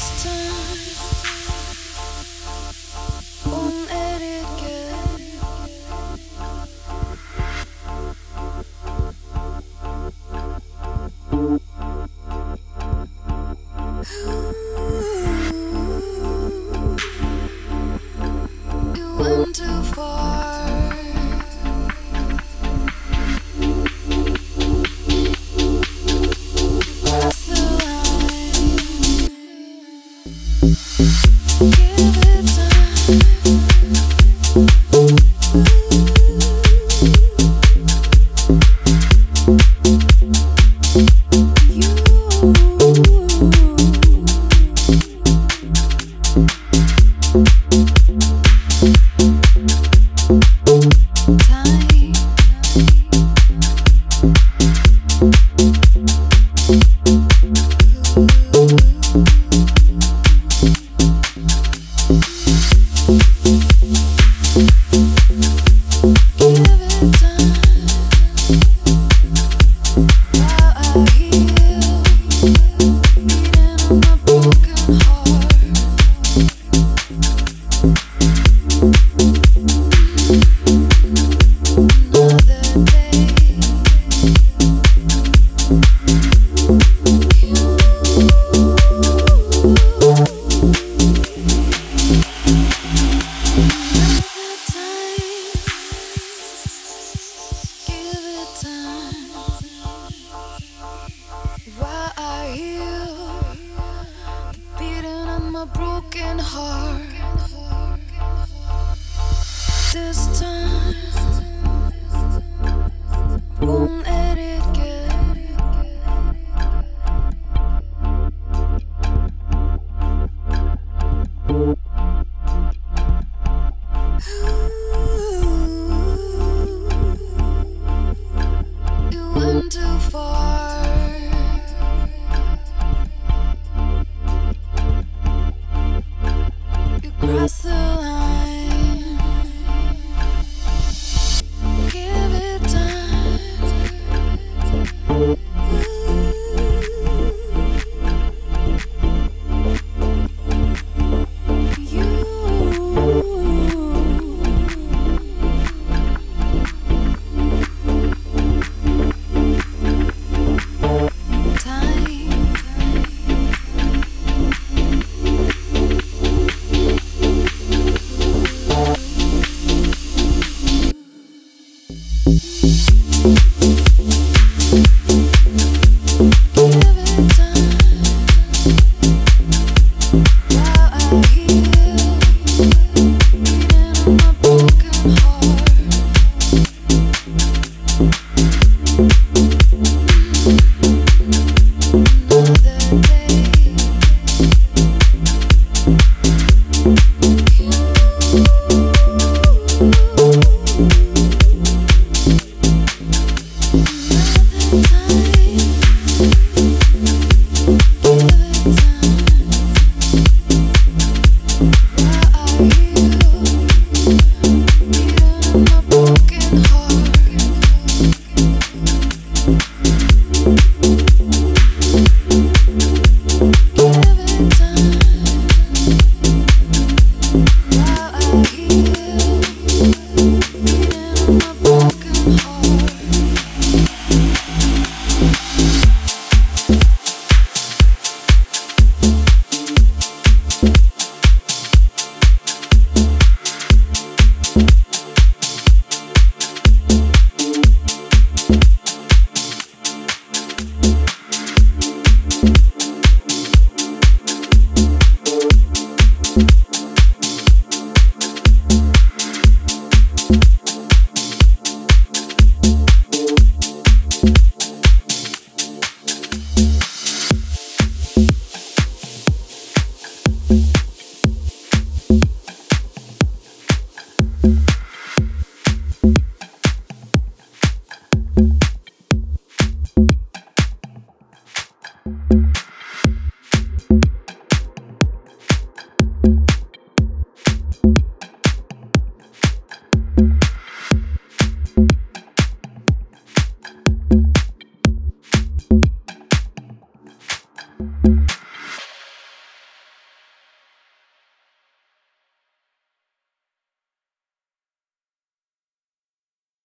this time. Thank you. broken heart. This time.